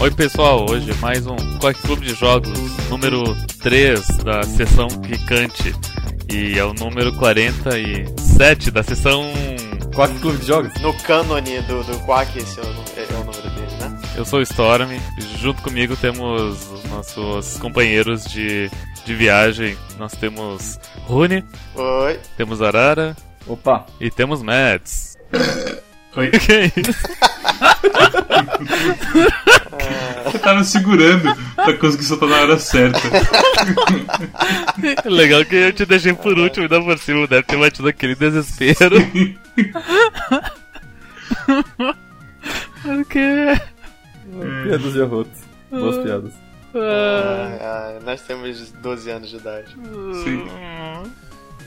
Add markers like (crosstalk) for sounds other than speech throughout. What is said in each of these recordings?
Oi pessoal, hoje mais um Quack Clube de Jogos, número 3 da sessão Picante. E é o número 47 da sessão. Quack Clube de Jogos? No cânone do, do Quack, esse é o, é o número dele, né? Eu sou o Storm, junto comigo temos os nossos companheiros de, de viagem. Nós temos Rune, Oi. temos Arara Opa! e temos Mads. (laughs) Oi. (laughs) Que é isso? Eu tava segurando pra conseguir soltar na hora certa. (laughs) Legal que eu te deixei por último e ainda por cima deve ter batido aquele desespero. Porque. Piadas de arroto. Boas piadas. Ah, Ah, ah, nós temos 12 anos de idade. Sim.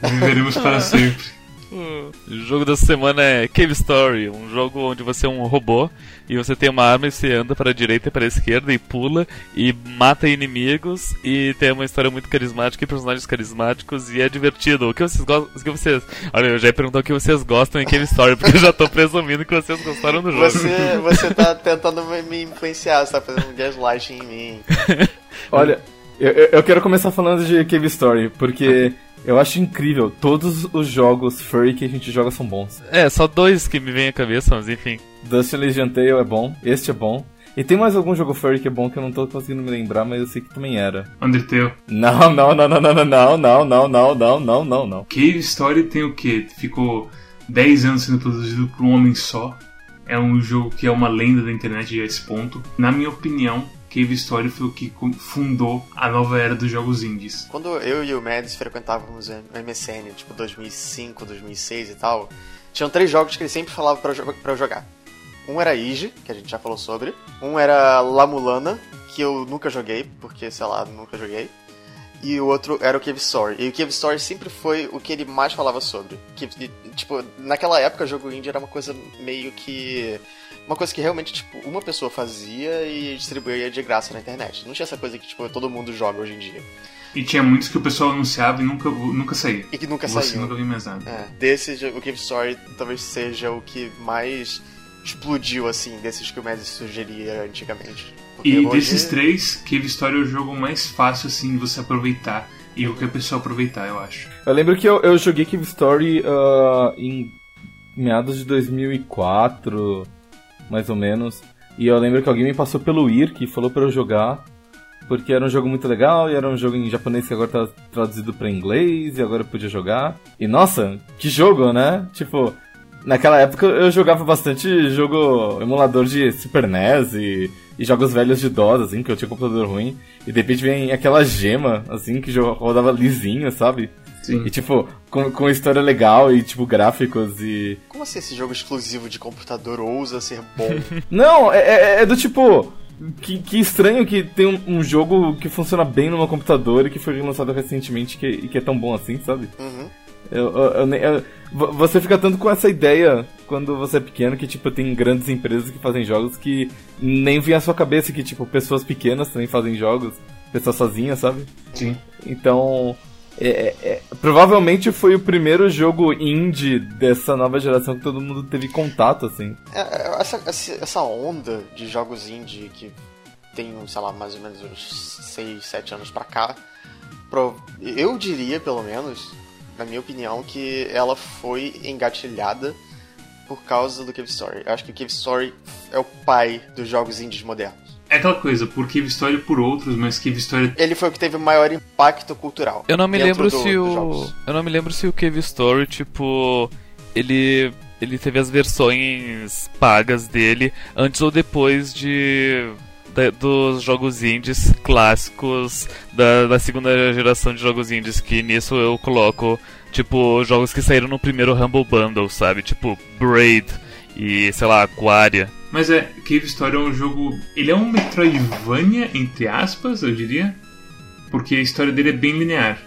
Viveremos para sempre. O jogo dessa semana é Cave Story, um jogo onde você é um robô e você tem uma arma e você anda para a direita e para a esquerda e pula e mata inimigos e tem uma história muito carismática e personagens carismáticos e é divertido. O que vocês gostam? O que vocês... Olha, eu já ia perguntar o que vocês gostam em Cave Story, porque eu já tô presumindo que vocês gostaram do jogo. Você, você tá tentando me, me influenciar, você tá fazendo um gaslight em mim. Olha, eu, eu- quero começar falando de Cave Story, porque eu acho incrível. Todos os jogos furry que a gente joga são bons. É, só dois que me vem à cabeça, mas enfim. Dust Legion Tale é bom, este é bom. E tem mais algum jogo furry que é bom que eu não tô conseguindo me lembrar, mas eu sei que também era. Undertale. Não, não, não, não, não, não, não, não, não, não, não, não, não, não. Cave Story tem o quê? Ficou 10 anos sendo produzido por um homem só. É um jogo que é uma lenda da internet a esse ponto. Na minha opinião, Cave Story foi o que fundou a nova era dos jogos indies. Quando eu e o Mads frequentávamos o MSN, tipo 2005, 2006 e tal, tinham três jogos que ele sempre falava eu jo- eu jogar. Um era Ige, que a gente já falou sobre. Um era La Mulana, que eu nunca joguei, porque, sei lá, nunca joguei. E o outro era o Cave Story. E o Cave Story sempre foi o que ele mais falava sobre. Que, tipo, naquela época, jogo indie era uma coisa meio que... Uma coisa que realmente, tipo, uma pessoa fazia e distribuía de graça na internet. Não tinha essa coisa que, tipo, todo mundo joga hoje em dia. E tinha muitos que o pessoal anunciava e nunca, nunca saía. E que nunca Você saiu. nunca viu mais nada. É, desses, o Cave Story talvez seja o que mais explodiu, assim, desses que o Mads sugeria antigamente. E desses três, Cave Story é o jogo mais fácil, assim, de você aproveitar. E qualquer pessoa aproveitar, eu acho. Eu lembro que eu, eu joguei Cave Story ah, em meados de 2004, mais ou menos. E eu lembro que alguém me passou pelo IRC e falou pra eu jogar. Porque era um jogo muito legal e era um jogo em japonês que agora tá traduzido pra inglês e agora eu podia jogar. E nossa, que jogo, né? Tipo, naquela época eu jogava bastante jogo emulador de Super NES e, e jogos velhos de DOS, assim, que eu tinha computador ruim. E de repente vem aquela gema, assim, que rodava lisinho, sabe? Sim. E tipo, com, com história legal e tipo, gráficos e. Como assim esse jogo exclusivo de computador ousa ser bom? (laughs) Não, é, é- é do tipo. Que, que estranho que tem um, um jogo que funciona bem numa computador e que foi lançado recentemente que, e que é tão bom assim, sabe? Uhum. Eu, eu- eu você fica tanto com essa ideia quando você é pequeno que, tipo, tem grandes empresas que fazem jogos que nem vem à sua cabeça que, tipo, pessoas pequenas também fazem jogos, pessoas sozinhas, sabe? Sim. Então, é- é- é- provavelmente foi o primeiro jogo indie dessa nova geração que todo mundo teve contato, assim. É, é, essa, essa onda de jogos indie que tem, sei lá, mais ou menos uns 6, 7 anos pra cá, eu diria, pelo menos, na minha opinião, que ela foi engatilhada por causa do Cave Story. Eu acho que o Cave Story é o pai dos jogos indies modernos. É aquela coisa, por Cave Story por outros, mas Cave Story Ele foi o que teve o maior impacto cultural. Eu não me lembro do- se o. Eu não me lembro se o Cave Story, tipo. Ele. Ele teve as versões pagas dele antes ou depois de. Da- dos jogos indies clássicos da, da segunda geração de jogos indies, que nisso eu coloco, tipo, jogos que saíram no primeiro Humble Bundle, sabe? Tipo, Braid e, sei lá, Aquaria. Mas é, Cave Story é um jogo. Ele é um Metroidvania, entre aspas, eu diria. Porque a história dele é bem linear.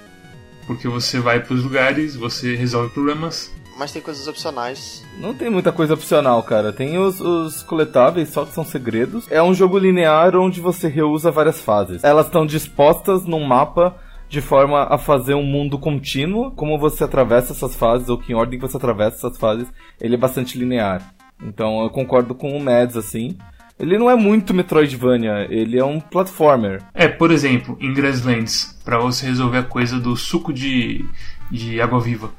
Porque você vai pros lugares, você resolve problemas. Mas tem coisas opcionais. Não tem muita coisa opcional, cara. Tem os, os coletáveis, só que são segredos. É um jogo linear onde você reusa várias fases. Elas estão dispostas num mapa de forma a fazer um mundo contínuo. Como você atravessa essas fases, ou que em ordem que você atravessa essas fases, ele é bastante linear. Então eu concordo com o Mads, assim. Ele não é muito Metroidvania, ele é um platformer. É, por exemplo, em Grasslands, para você resolver a coisa do suco de, de água viva.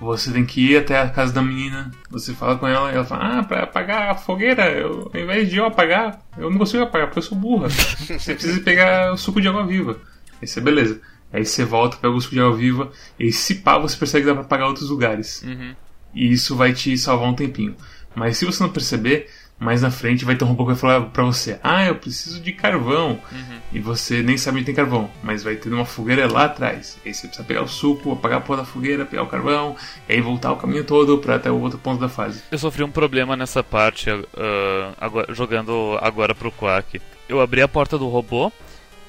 Você tem que ir até a casa da menina, você fala com ela e ela fala, ah, pra apagar a fogueira, eu, ao invés de eu apagar, eu não consigo apagar porque eu sou burra. (laughs) Você precisa pegar o suco de água viva. Isso é beleza. Aí você volta, pega o suco de água viva, e se pá, você percebe que dá pra apagar outros lugares. Uhum. E isso vai te salvar um tempinho. Mas se você não perceber, mais na frente vai ter um robô que vai falar pra você: Ah, eu preciso de carvão. Uhum. E você nem sabe onde tem carvão, mas vai ter uma fogueira lá atrás. Aí você precisa pegar o suco, apagar a porra da fogueira, pegar o carvão, e aí voltar o caminho todo pra até o outro ponto da fase. Eu sofri um problema nessa parte ah, agora- jogando agora pro Quack. Eu abri a porta do robô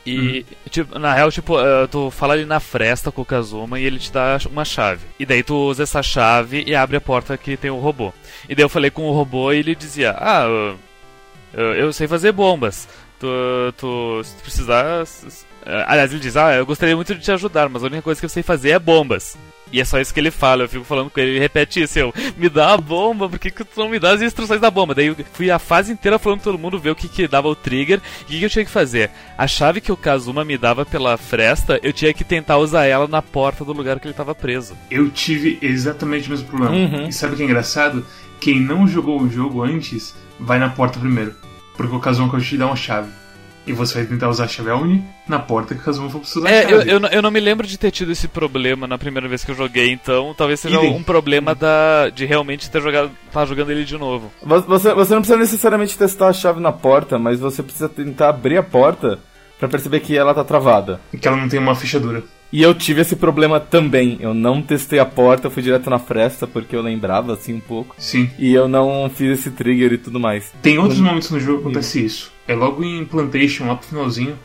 e, tipo, na real, tipo, ah, tu fala ali na fresta com o Kazuma e ele te dá uma chave. E daí tu usa essa chave e abre a porta que tem o robô. E daí eu falei com o robô e ele dizia: Ah, eu, eu- eu sei fazer bombas. Tu, tu, se tu precisar. ah, Aliás, ele diz: Ah, eu gostaria muito de te ajudar, mas a única coisa que eu sei fazer é bombas. E é só isso que ele fala, eu fico falando com ele, ele repete isso, eu, me dá a bomba, por que, que tu não me dá as instruções da bomba? Daí eu fui a fase inteira falando todo mundo ver o que, que dava o trigger e o que, que eu tinha que fazer. A chave que o Kazuma me dava pela fresta, eu tinha que tentar usar ela na porta do lugar que ele tava preso. Eu tive exatamente o mesmo problema. Uhum. E sabe o que é engraçado? Quem não jogou o jogo antes vai na porta primeiro. Porque o Kazuma te dar uma chave. E você vai tentar usar a chave aonde? Na porta que o Kazuma for precisar É, eu, eu, não- eu não me lembro de ter tido esse problema na primeira vez que eu joguei, então talvez seja Idem. um problema da, de realmente ter jogado, tá jogando ele de novo. Vo- Você, você não precisa necessariamente testar a chave na porta, mas você precisa tentar abrir a porta pra perceber que ela tá travada. Que ela não tem uma fechadura. E eu tive esse problema também. Eu não testei a porta, eu fui direto na fresta porque eu lembrava assim um pouco. Sim. E eu não fiz esse trigger e tudo mais. Tem outros Hum. momentos no jogo que acontece isso. É logo em Plantation, lá pro finalzinho,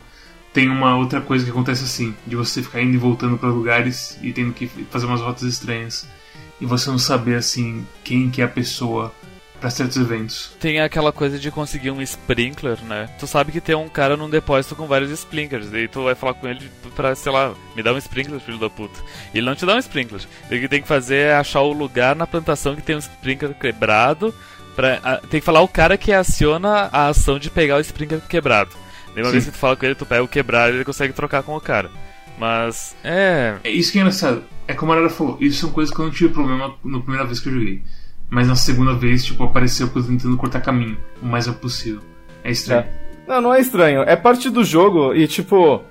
tem uma outra coisa que acontece assim, de você ficar indo e voltando pra lugares e tendo que fazer umas rotas estranhas. E você não saber assim quem que é a pessoa pra certos eventos. Tem aquela coisa de conseguir um sprinkler, né? Tu sabe que tem um cara num depósito com vários sprinklers, daí tu vai falar com ele pra, sei lá, me dá um sprinkler, filho da puta. E ele não te dá um sprinkler. O que tem que fazer é achar o lugar na plantação que tem um sprinkler quebrado. Pra, a- tem que falar o cara que aciona a ação de pegar o sprinkler quebrado. Daí uma Sim. vez que tu fala com ele, tu pega o quebrado e ele consegue trocar com o cara. Mas, é. É isso que é engraçado. É como a Arara falou, isso são coisas que eu não tive problema na primeira vez que eu joguei. Mas na segunda vez, tipo, apareceu coisa tentando cortar caminho o mais rápido possível. É estranho. Não, não é estranho. É parte do jogo e, tipo,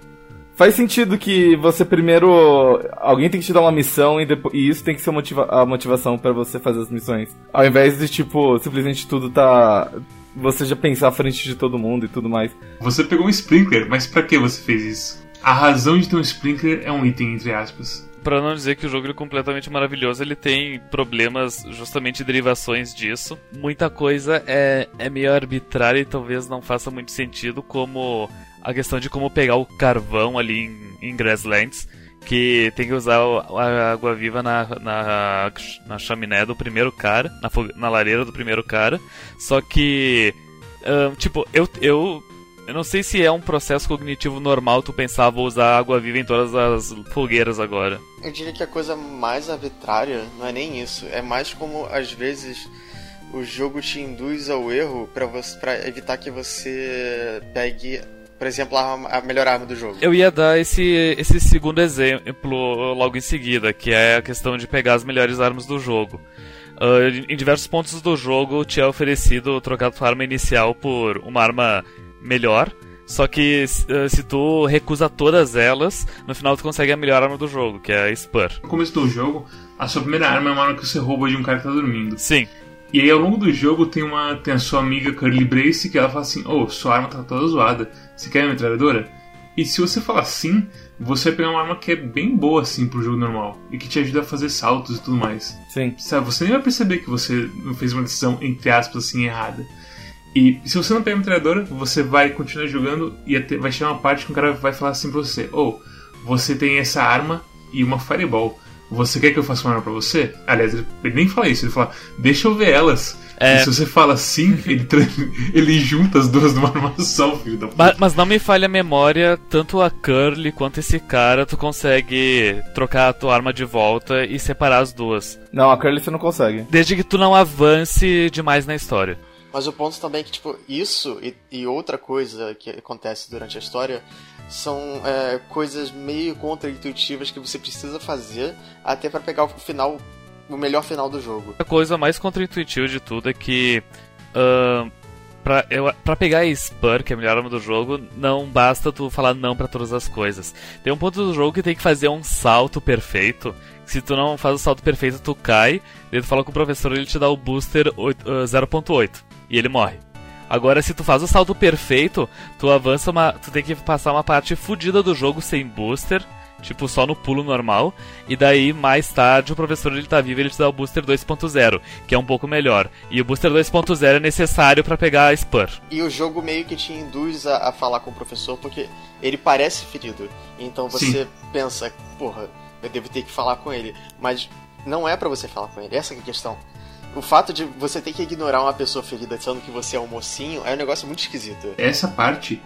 faz sentido que você primeiro. Alguém tem que te dar uma missão e, depois, e isso tem que ser motiva- a motivação pra você fazer as missões. Ao invés de, tipo, simplesmente tudo tá. Você já pensar à frente de todo mundo e tudo mais. Você pegou um sprinkler, mas pra que você fez isso? A razão de ter um sprinkler é um item, entre aspas. Pra não dizer que o jogo é completamente maravilhoso, ele tem problemas, justamente derivações disso. Muita coisa é, é meio arbitrária e talvez não faça muito sentido, como a questão de como pegar o carvão ali em, em Grasslands, que tem que usar a água viva na, na, na chaminé do primeiro cara, na, na lareira do primeiro cara. Só que, tipo, eu, eu eu não sei se é um processo cognitivo normal tu pensar, vou usar água viva em todas as fogueiras agora. Eu diria que a coisa mais arbitrária não é nem isso. É mais como, às vezes, o jogo te induz ao erro pra evitar que você pegue, por exemplo, a, a melhor arma do jogo. Eu ia dar esse, esse segundo exemplo logo em seguida, que é a questão de pegar as melhores armas do jogo. Em- em diversos pontos do jogo te é oferecido trocar tua arma inicial por uma arma melhor. Só que ah, se tu recusa todas elas, no final tu consegue a melhor arma do jogo, que é a Spur. No começo do jogo, a sua primeira arma é uma arma que você rouba de um cara que tá dormindo. Sim, E aí ao longo do jogo tem uma tem a sua amiga Curly Brace que ela fala assim: "Oh, sua arma tá toda zoada. Você quer uma metralhadora?" E se você falar sim, você vai pegar uma arma que é bem boa assim pro jogo normal e que te ajuda a fazer saltos e tudo mais. Sim. Sabe, você nem vai perceber que você fez uma decisão entre aspas assim errada. E se você não pegar a metralhadora, você vai continuar jogando e até- vai chegar uma parte que o cara vai falar assim pra você: "Oh, você tem essa arma e uma fireball. Você quer que eu faça uma arma pra você?" Aliás, ele nem fala isso, ele fala: "Deixa eu ver elas." É. E se você fala sim, (laughs) ele, tra- ele junta as duas numa arma só, filho da puta. Ma- Mas não me falha a memória, tanto a Curly quanto esse cara, tu consegue trocar a tua arma de volta e separar as duas. Não, a Curly você não consegue. Desde que tu não avance demais na história. Mas o ponto também é que, tipo, isso e, e outra coisa que acontece durante a história são é, coisas meio contra-intuitivas que você precisa fazer até para pegar o final, o melhor final do jogo. A coisa mais contra-intuitiva de tudo é que. Uh, pra, eu, pra pegar a Spur, que é a melhor arma do jogo, não basta tu falar não para todas as coisas. Tem um ponto do jogo que tem que fazer um salto perfeito. Se tu não faz o salto perfeito, tu cai. Tu fala com o professor, ele te dá o booster 0.8 e ele morre. Agora, se tu faz o salto perfeito, tu avança uma. Tu tem que passar uma parte fodida do jogo sem booster, tipo só no pulo normal, e daí mais tarde o professor ele tá vivo e ele te dá o booster 2.0, que é um pouco melhor. E o booster 2.0 é necessário para pegar a Spur. E o jogo meio que te induz a, a, falar com o professor porque ele parece ferido. Então você Sim. pensa, porra, eu devo ter que falar com ele. Mas não é para você falar com ele, essa é a questão o fato de você ter que ignorar uma pessoa ferida dizendo que você é um mocinho é um negócio muito esquisito. Essa parte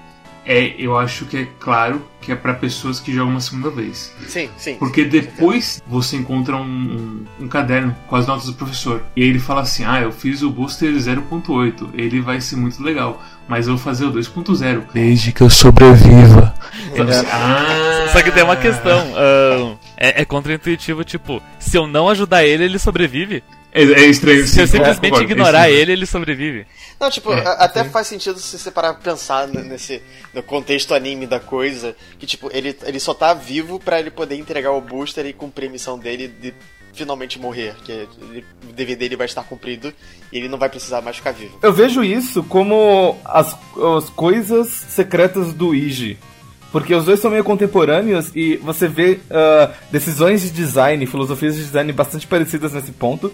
é, eu acho que é claro que é para pessoas que jogam uma segunda vez. Sim, sim. Porque sim, depois você encontra um, um, um, caderno com as notas do professor. E aí ele fala assim: Ah, eu fiz o booster 0.8, ele vai ser muito legal, mas eu vou fazer o 2.0. Desde que eu sobreviva. (laughs) É. Ah, Só que tem uma questão: uh, é, é contra-intuitivo, tipo, se eu não ajudar ele, ele sobrevive. É, é estranho. Se eu simplesmente é, ignorar é ele, ele sobrevive. Não, tipo, é, até sim. faz sentido se você parar pra pensar nesse no contexto anime da coisa, que tipo, ele, ele só tá vivo para ele poder entregar o booster e cumprir a missão dele de finalmente morrer, que ele, o dever dele vai estar cumprido e ele não vai precisar mais ficar vivo. Eu vejo isso como as, as coisas secretas do Iji. Porque os dois são meio contemporâneos e você vê uh, decisões de design, filosofias de design bastante parecidas nesse ponto.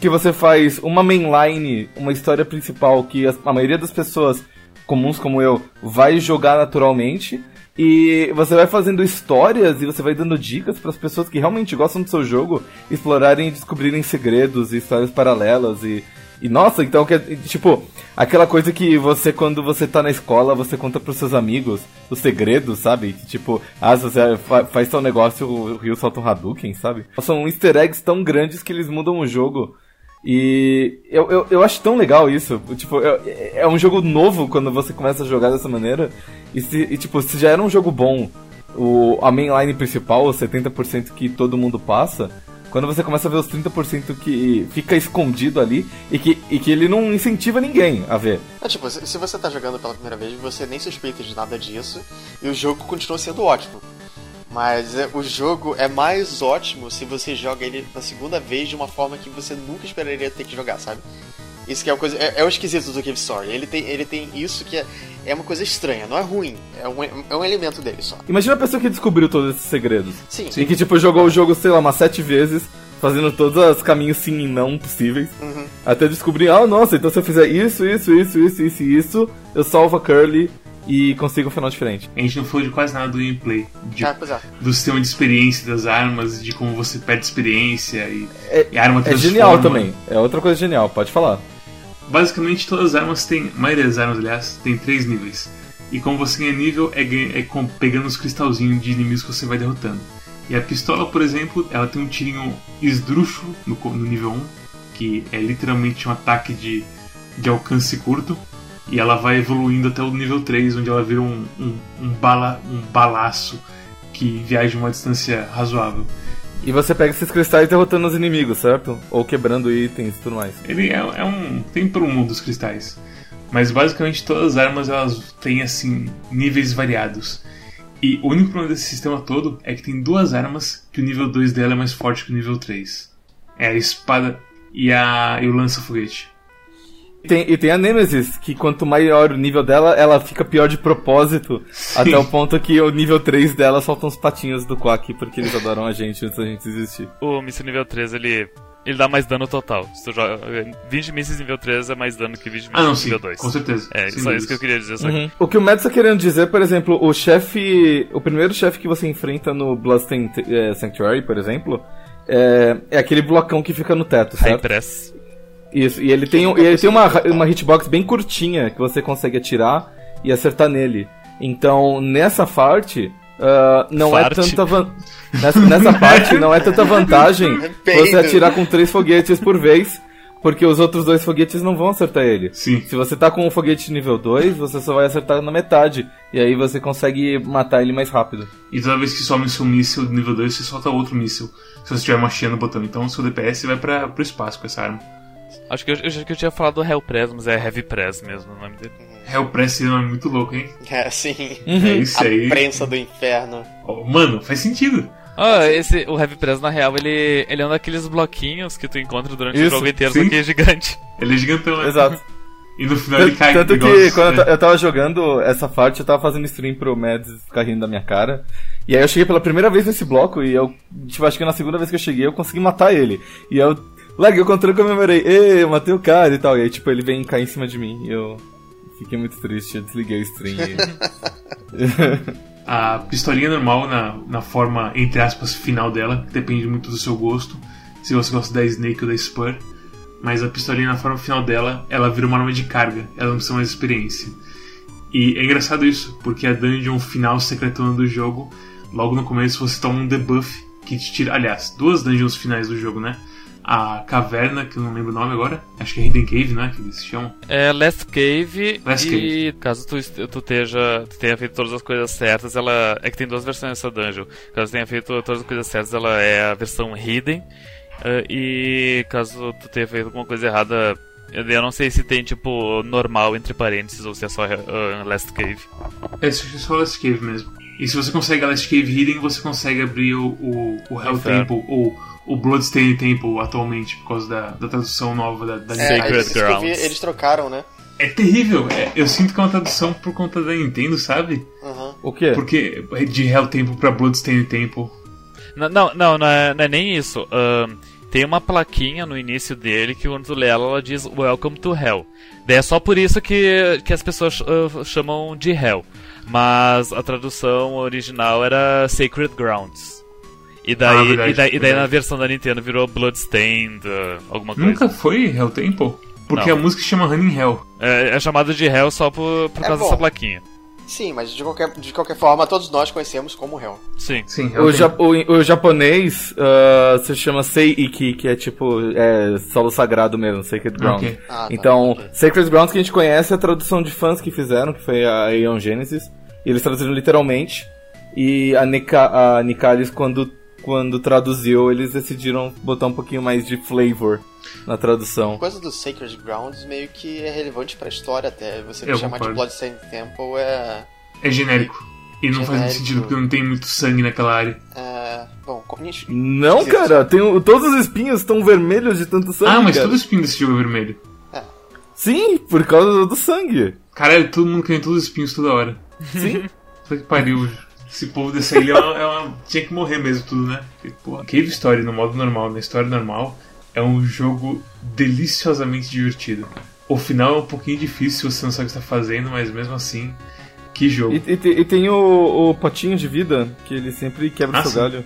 Que você faz uma mainline, uma história principal que a, maioria das pessoas comuns como eu vai jogar naturalmente. E você vai fazendo histórias e você vai dando dicas para as pessoas que realmente gostam do seu jogo explorarem e descobrirem segredos e histórias paralelas e e nossa, então que tipo, aquela coisa que você quando você tá na escola, você conta pros seus amigos os segredos, sabe? Tipo, ah, você faz seu negócio, o Rio solta um Hadouken, sabe? São easter eggs tão grandes que eles mudam o jogo. E eu, eu, eu acho tão legal isso. Tipo, é, é um jogo novo quando você começa a jogar dessa maneira. E, se, e tipo, se já era um jogo bom, o, a mainline principal, os 70% que todo mundo passa, quando você começa a ver os 30% que fica escondido ali e que, e que ele não incentiva ninguém a ver. É tipo, se você tá jogando pela primeira vez, você nem suspeita de nada disso e o jogo continua sendo ótimo. Mas é, o jogo é mais ótimo se você joga ele na segunda vez de uma forma que você nunca esperaria ter que jogar, sabe? Isso que é, uma coisa, é, é o esquisito do Cave Story. Ele tem, ele tem isso que é, é uma coisa estranha, não é ruim. É um, é um elemento dele só. Imagina a pessoa que descobriu todos esses segredos. Sim. E que, tipo, jogou o jogo, sei lá, umas sete vezes, fazendo todos os caminhos sim e não possíveis. Uhum. Até descobrir, ah, nossa, então se eu fizer isso, isso, isso, isso, isso e isso, eu salvo a Curly e consigo um final diferente. A gente não falou de quase nada do gameplay. De, ah, é. Do sistema de experiência das armas, de como você perde experiência e, é, e a arma transforma. É genial também. É outra coisa genial, pode falar. Basicamente, todas as armas têm. A maioria das armas, aliás, tem três níveis. E como você ganha nível, é, é com, pegando os cristalzinhos de inimigos que você vai derrotando. E a pistola, por exemplo, ela tem um tirinho esdrúxulo no, no nível 1, que é literalmente um ataque de, de alcance curto. E ela vai evoluindo até o nível 3, onde ela vira um, um, um, bala, um balaço que viaja uma distância razoável. E você pega esses cristais derrotando os inimigos, certo? Ou quebrando itens e tudo mais. Ele é, é um. tem pro mundo dos cristais. Mas basicamente todas as armas elas têm assim níveis variados. E o único problema desse sistema todo é que tem duas armas que o nível 2 dela é mais forte que o nível 3. É a espada e, a, e o lança-foguete. Tem, e tem a Nemesis, que quanto maior o nível dela, ela fica pior de propósito. Sim. Até o ponto que o nível 3 dela solta uns patinhos do Quack, porque eles adoram a gente antes da gente existir. O míssil nível 3, ele. Ele dá mais dano total. Se tu joga 20 mísseis nível 3 é mais dano que 20 mísseis ah, não, nível sim, 2. Com certeza. É, só isso que eu queria dizer. Só uhum. O que o Mads está querendo dizer, por exemplo, o chefe. O primeiro chefe que você enfrenta no Bloodstained é, Sanctuary, por exemplo, é, é aquele blocão que fica no teto, certo? High press. Isso, e ele tem, e ele tem uma, uma hitbox bem curtinha que você consegue atirar e acertar nele. Então, nessa parte, uh, não é Farte. é tanta van... nessa, nessa (laughs) parte não é tanta vantagem você atirar com três foguetes por vez, Porque os outros dois foguetes não vão acertar ele. Sim. Se você tá com um foguete nível 2, você só vai acertar na metade. E aí você consegue matar ele mais rápido. E toda vez que some seu míssil nível 2, você solta outro míssil. Se você estiver machando o botão. Então o seu DPS vai para pro espaço com essa arma. Acho que eu, eu, que eu tinha falado do Hell Press, mas é Heavy Press mesmo o nome dele. Hell Press é um nome muito louco, hein? É, sim. É isso A aí. prensa do inferno. Oh, mano, faz sentido. Ah, esse, o Heavy Press, na real, ele, ele é um daqueles bloquinhos que tu encontra durante o Isso, jogo inteiro, sim. só que é gigante. Ele é gigantão, né? Exato. (laughs) E no final ele cai Tanto que os- quando eu, é. ta- eu tava jogando essa parte, eu tava fazendo stream pro Mads ficar rindo da minha cara. E aí eu cheguei pela primeira vez nesse bloco e eu, tipo, acho que na segunda vez que eu cheguei eu consegui matar ele. E eu larguei o controle e comemorei, ê, eu matei o cara e tal. E aí, tipo, ele vem cair em cima de mim. E eu fiquei muito triste, eu desliguei o stream. e- (laughs) (laughs) A pistolinha normal, na, na forma, entre aspas, final dela, que depende muito do seu gosto, se você gosta da Snake ou da Spur. Mas a pistolinha na forma final dela, ela vira uma arma de carga, ela não precisa mais de experiência. E é engraçado isso, porque a dungeon final secretona do jogo, logo no começo você toma um debuff que te tira. Aliás, duas dungeons finais do jogo, né? A caverna, que eu não lembro o nome agora, acho que é Hidden Cave, né? Que eles chamam. É Last Cave Last e caso tu, tu, esteja, tu tenha feito todas as coisas certas, ela. É que tem duas versões dessa dungeon. Caso tu tenha feito todas as coisas certas, ela é a versão Hidden. ah, e caso tu tenha feito alguma coisa errada, eu não sei se tem tipo normal entre parênteses ou se é só ah, Last Cave. É, acho que é só Last Cave mesmo. E se você consegue a Last Cave Hidden, você consegue abrir o, o, o Hell Inferno. Temple, ou o Bloodstained Temple atualmente, por causa da, da tradução nova da, da É, Sacred vi, Grounds. eles trocaram, né? É terrível. É, eu sinto que é uma tradução por conta da Nintendo, sabe? Uhum. o quê? Porque de Hell Temple pra Bloodstained Temple. Não, não, não, não é, não é nem isso. Tem uma plaquinha no início dele que quando tu lê ela, ela diz Welcome to Hell. Daí é só por isso que, que as pessoas ah, chamam de Hell. Mas a tradução original era Sacred Grounds. E daí, Ah, verdade, e daí, e daí na versão da Nintendo virou Bloodstained, ah, alguma coisa. Nunca foi Hell Temple? Porque Não. a música chama Running Hell. É, é chamado de Hell só por, por É causa bom. dessa plaquinha. Sim, mas de qualquer, de qualquer forma, todos nós conhecemos como Hell. Sim. Sim, O, ja o, o japonês ah, se chama Seiki, que é tipo é, solo sagrado mesmo, Sacred Ground. Ok. Ah, tá, Então, ok. Sacred Grounds que a gente conhece é a tradução de fãs que fizeram, que foi a Aeon Genesis. E eles traduziram literalmente. E a, Nika, a Nicalis, quando, quando traduziu, eles decidiram botar um pouquinho mais de flavor na tradução. coisa do Sacred Grounds meio que é relevante pra história até. Você Eu chamar de concordo. Bloodstained Temple é, É genérico. E não faz muito Genérico. sentido porque não tem muito sangue naquela área. é. Bom, co- nicho- Não, Esquisito. cara, tem, todos os espinhos estão vermelhos de tanto sangue. ah, mas cara. todo espinho desse jogo é vermelho. Sim, por causa do sangue. Caralho, todo mundo querendo todos os espinhos toda hora. Sim. (laughs) Puta que pariu. Esse povo dessa ilha é uma, é uma- tinha que morrer mesmo tudo, né? Porque, porra, Cave Story no modo normal, na história normal, é um jogo deliciosamente divertido. O final é um pouquinho difícil se você não sabe o que está fazendo, mas mesmo assim, que jogo. E, e e tem o, o potinho de vida, que ele sempre quebra Ah, seu sim. galho.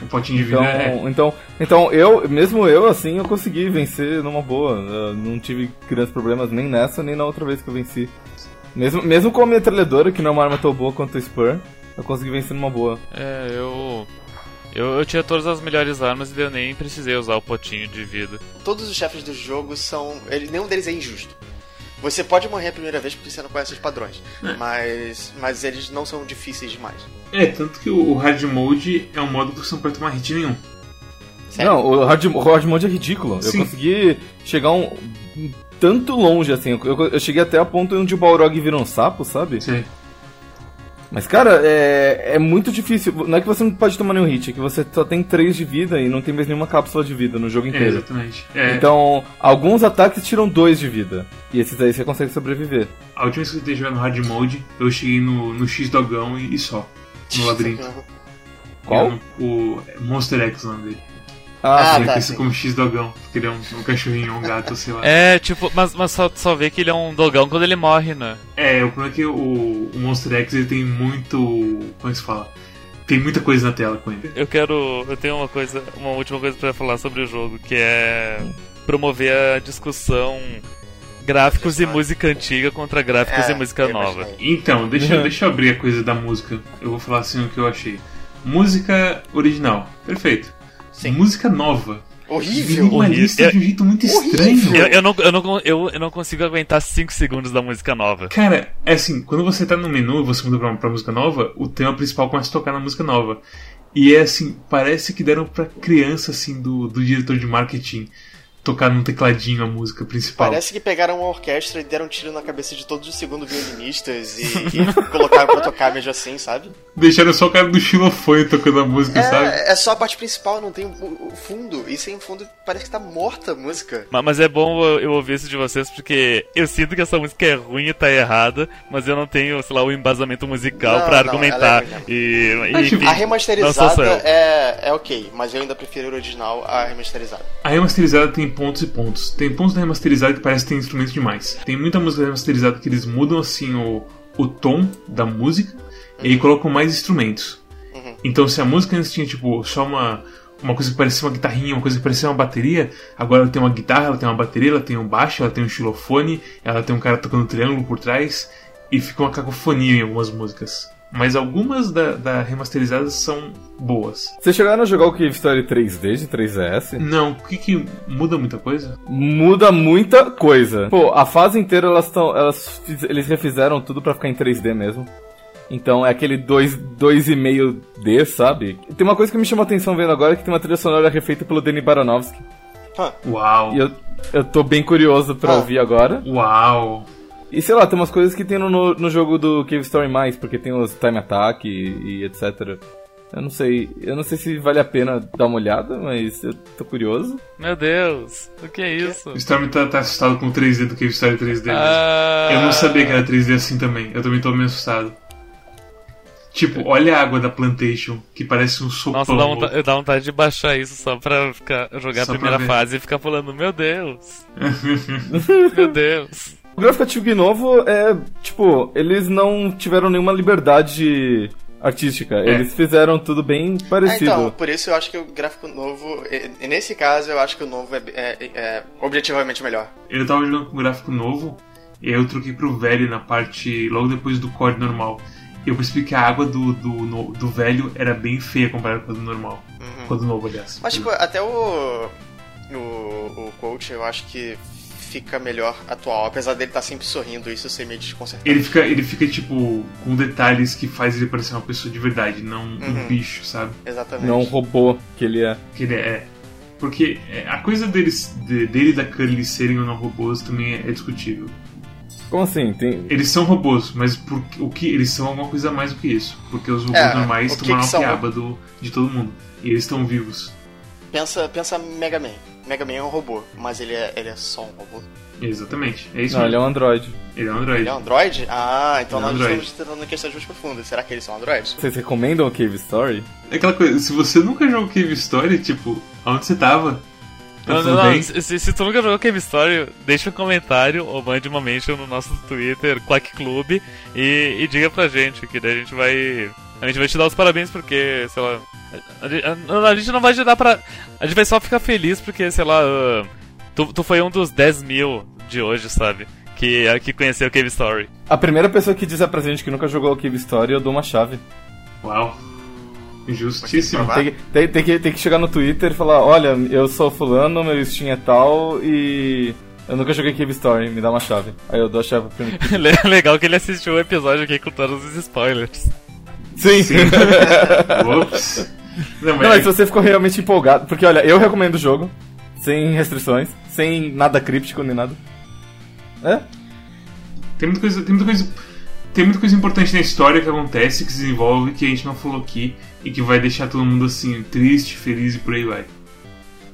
O potinho de vida Então, é. então, então eu, mesmo eu, assim, eu consegui vencer numa boa. Eu não tive grandes problemas nem nessa, nem na outra vez que eu venci. Mesmo, mesmo com a metralhadora, que não é uma arma tão boa quanto o Spur, eu consegui vencer numa boa. É, eu, eu. Eu tinha todas as melhores armas e eu nem precisei usar o potinho de vida. todos os chefes do jogo são. Ele, nenhum deles é injusto. Você pode morrer a primeira vez porque você não conhece os padrões. Mas, mas eles não são difíceis demais. É, tanto que o Hard Mode é um modo que você não pode tomar hit nenhum. Sério? Não, o hard, o hard mode é ridículo. Sim. Eu consegui chegar um, um tanto longe, assim. Eu, eu- cheguei até a ponto onde o Balrog vira um sapo, sabe? Sei. Mas, cara, é, é muito difícil. Não é que você não pode tomar nenhum hit, é que você só tem 3 de vida e não tem mais nenhuma cápsula de vida no jogo É, inteiro. exatamente. É, Então, alguns ataques tiram 2 de vida. E esses aí você consegue sobreviver. A última vez que eu tentei jogar no Hard Mode, eu cheguei no, no X-Dogão e, e só. No labirinto. Qual? O Monster X, o nome dele. Ah, eu tá, conheci sim. como X-Dogão, porque ele é um, um cachorrinho, um gato, sei lá. É, tipo, mas, mas só, só vê que ele é um dogão quando ele morre, né? É, o problema é que o, o Monster X ele tem muito. Como é que se fala? Tem muita coisa na tela com ele. Eu quero. Eu tenho uma coisa. Uma última coisa pra falar sobre o jogo, que é promover a discussão gráficos e música antiga contra gráficos É, e música nova. Então, deixa, eu- deixa eu abrir a coisa da música. Eu vou falar assim o que eu achei. Música original, perfeito. Sim. Música nova. Horrível. Minimalista Eu- de um jeito muito Horrível. estranho. Eu, eu não, eu, não, eu, eu não consigo aguentar 5 segundos da música nova. Cara, é assim, quando você tá no menu e você muda pra, pra música nova, o tema principal começa a tocar na música nova. E é assim, parece que deram pra criança, assim, do, do diretor de marketing tocar num tecladinho a música principal. Parece que pegaram uma orquestra e deram um tiro na cabeça de todos os segundos violinistas e, e (laughs) colocaram pra tocar mesmo assim, sabe? Deixaram só o cara do xilofone tocando a música, sabe? É, é só a parte principal, não tem o, fundo. E sem fundo parece que tá morta a música. Ma- Mas é bom eu ouvir isso de vocês porque eu sinto que essa música é ruim e tá errada, mas eu não tenho, sei lá, o embasamento musical não, argumentar. é e, e, tipo, enfim, A remasterizada é, é ok, mas eu ainda prefiro o original à remasterizada. A remasterizada tem pontos e pontos. Tem pontos da remasterizada que parece que tem instrumentos demais. Tem muita música remasterizada que eles mudam assim o, o tom da música e aí colocam mais instrumentos. Uhum. Então se a música antes tinha tipo só uma uma coisa que parecia uma guitarrinha, uma coisa que parecia uma bateria, agora ela tem uma guitarra, ela tem uma bateria, ela tem um baixo, ela tem um xilofone, ela tem um cara tocando triângulo por trás e fica uma cacofonia em algumas músicas. Mas algumas da, da remasterizadas são boas. Vocês chegaram a jogar o Cave Story 3D de 3DS? Não, o que que muda muita coisa? Muda muita coisa. Pô, a fase inteira elas estão. Elas, eles refizeram tudo pra ficar em 3D mesmo. Então é aquele 2 2,5D, sabe? Tem uma coisa que me chamou a atenção vendo agora que tem uma trilha sonora refeita pelo Denis Baranovsky. Hã, Uau! E eu, eu tô bem curioso pra Ah. ouvir agora. Uau! E sei lá, tem umas coisas que tem no, no, jogo do Cave Story mais, porque tem os Time Attack e, e etc. Eu não sei. Eu não sei se vale a pena dar uma olhada, mas eu tô curioso. Meu Deus, o que é isso? O Storm tá, tá assustado com o 3D do Cave Story 3D. mesmo. Ah, Eu não sabia que era 3D assim também. Eu também tô meio assustado. Tipo, olha a água da Plantation, que parece um sopão. Nossa, dá vontade, dá vontade de baixar isso só pra ficar, jogar Só a primeira fase e ficar falando, meu Deus. (laughs) meu Deus. O gráfico novo é, tipo, eles não tiveram nenhuma liberdade artística. É. Eles fizeram tudo bem Ah, parecido. então, por isso eu acho que o gráfico novo. e- e Nesse caso, eu acho que o novo é, é- é objetivamente melhor. Eu tava jogando com um gráfico novo, e aí eu troquei pro velho na parte. logo depois do core normal. E eu percebi que a água do, do, no- do velho era bem feia comparada com a do normal. Com a do novo, aliás. Mas, tipo, até o. O, o coach eu acho que fica melhor atual. Apesar dele estar sempre sorrindo, isso ser meio desconcertante. Ele fica, ele fica, tipo, com detalhes que faz ele parecer uma pessoa de verdade, não um Uhum. bicho, sabe? Exatamente. Não um robô que ele é. Que ele é. Porque é, a coisa deles, de- dele e da Curly serem ou não robôs também é, é discutível. Como assim? Tem. Eles são robôs, mas por, o que eles são alguma coisa a mais do que isso. Porque os robôs É, normais o que tomaram que a piaba do, de todo mundo. E eles estão vivos. Pensa, pensa Mega Man. Mega Man é um robô, mas ele é, ele é só um robô. Exatamente. É isso Não, ele é mesmo. um android. Ele é um android. Ele é um Android? Ah, então Ele é nós Android. estamos tentando questões mais profundas. Será que eles são Androids? Vocês recomendam o Cave Story? É aquela coisa, se você nunca jogou Cave Story, tipo, aonde você tava? Tá Não, não, não, se, se tu nunca jogou Cave Story, deixa um comentário ou mande uma mention no nosso Twitter, Quack Club, e, e diga pra gente, que daí a gente vai. A gente vai te dar os parabéns porque, sei lá. A, a- a- a gente não vai te dar pra. A gente vai só ficar feliz porque, sei lá. ah, tu, tu foi um dos 10 mil de hoje, sabe? Que, que conheceu Cave Story. A primeira pessoa que dizer pra gente que nunca jogou o Cave Story, eu dou uma chave. Uau. Justíssimo. Tem que, tem, tem que, tem que chegar no Twitter e falar, olha, eu sou fulano, meu Steam é tal e eu nunca joguei Cave Story, me dá uma chave. Aí eu dou a chave pra (laughs) mim. Le- Legal que ele assistiu o episódio aqui com todos os spoilers. Sim! Sim. (laughs) Ops. Não, mas, Não, mas se você ficou realmente empolgado, porque olha, eu recomendo o jogo, sem restrições, sem nada críptico nem nada. É? tem muita coisa. Tem muita coisa. Tem muita coisa importante na história que acontece, que se desenvolve, que a gente não falou aqui, e que vai deixar todo mundo assim, triste, feliz e por aí vai.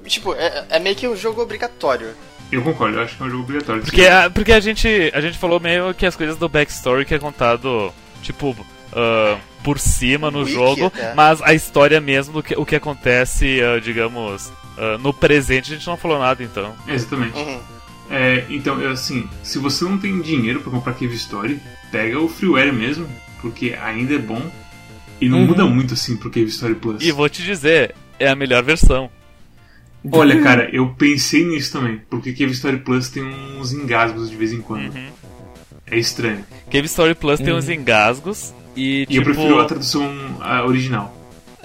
Tipo, é, é meio que um jogo obrigatório. Eu concordo, eu acho que é um jogo obrigatório. Porque, a, porque a, gente, a gente falou meio que as coisas do backstory que é contado, tipo, ah, por cima no Wiki, jogo, até. mas a história mesmo, do que, o que acontece, ah, digamos, ah, no presente, a gente não falou nada então. Exatamente. Uhum. É, então, é assim, se você não tem dinheiro pra comprar Cave Story, pega o Freeware mesmo, porque ainda é bom. E não Uhum. muda muito assim pro Cave Story Plus. E vou te dizer, é a melhor versão. Olha, cara, eu pensei nisso também, porque Cave Story Plus tem uns engasgos de vez em quando. Uhum. É estranho. Cave Story Plus tem uns engasgos e, E eu tipo, prefiro a tradução original.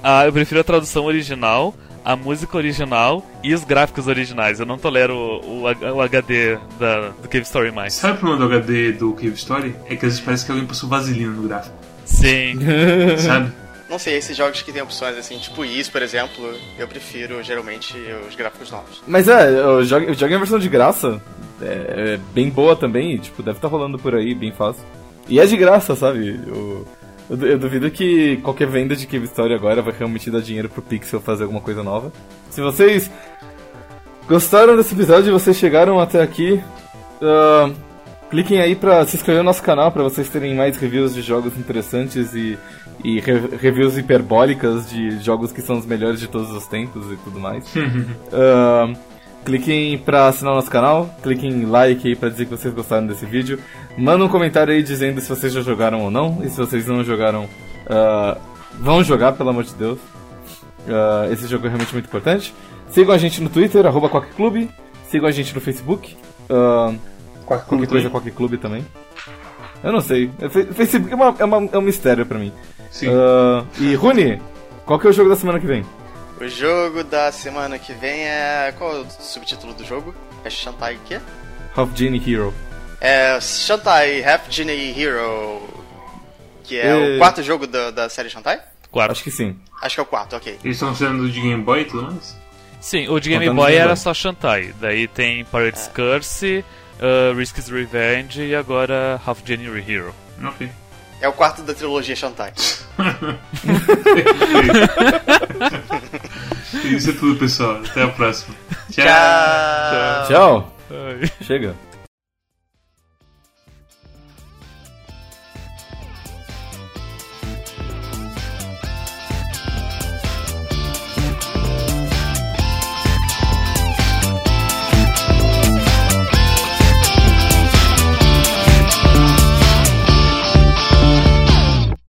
ah, eu prefiro a tradução original, a música original e os gráficos originais. Eu não tolero o, o, o HD da, do Cave Story mais. Sabe o problema do HD do Cave Story? É que às vezes parece que alguém passou vaselina no gráfico. Sim. (laughs) Sabe? Não sei, esses jogos que tem opções assim, tipo isso, por exemplo, eu prefiro geralmente os gráficos novos. Mas é, eu jogo, eu jogo em versão de graça. É, é bem boa também, e, tipo, deve estar tá rolando por aí, bem fácil. E é de graça, sabe? Eu, eu, eu, duvido que qualquer venda de Cave Story agora vai realmente dar dinheiro pro Pixel fazer alguma coisa nova. Se vocês gostaram desse episódio e vocês chegaram até aqui, uh, cliquem aí pra se inscrever no nosso canal para vocês terem mais reviews de jogos interessantes e, e re reviews hiperbólicas de jogos que são os melhores de todos os tempos e tudo mais. (laughs) uh, cliquem pra assinar o nosso canal, cliquem em like aí pra dizer que vocês gostaram desse vídeo. Manda um comentário aí dizendo se vocês já jogaram ou não, e se vocês não jogaram, uh, vão jogar, pelo amor de Deus. Uh, esse jogo é realmente muito importante. Sigam a gente no Twitter, arroba Clube. Sigam a gente no Facebook. Uh, qualquer coisa Quack Clube também. Eu não sei. Facebook é, uma, é, uma, é um mistério pra mim. Sim. Uh, e Rune, qual que é o jogo da semana que vem? O jogo da semana que vem é. Qual é o subtítulo do jogo? É Shantai o quê? Half Genie Hero. É Shantai Half Genie Hero. Que é, é... o quarto jogo da, da série Shantai? Quarto. Acho que sim. Acho que é o quarto, ok. Eles estão sendo de Game Boy e tudo mais? Sim, o de Game Boy era só Shantai. Daí tem Pirate's é. Curse, uh, Risk's Revenge e agora Half Genie Hero. Ok. É o quarto da trilogia Shantai. (laughs) Isso é tudo, pessoal. Até a próxima. Tchau. Tchau. Tchau. Chega.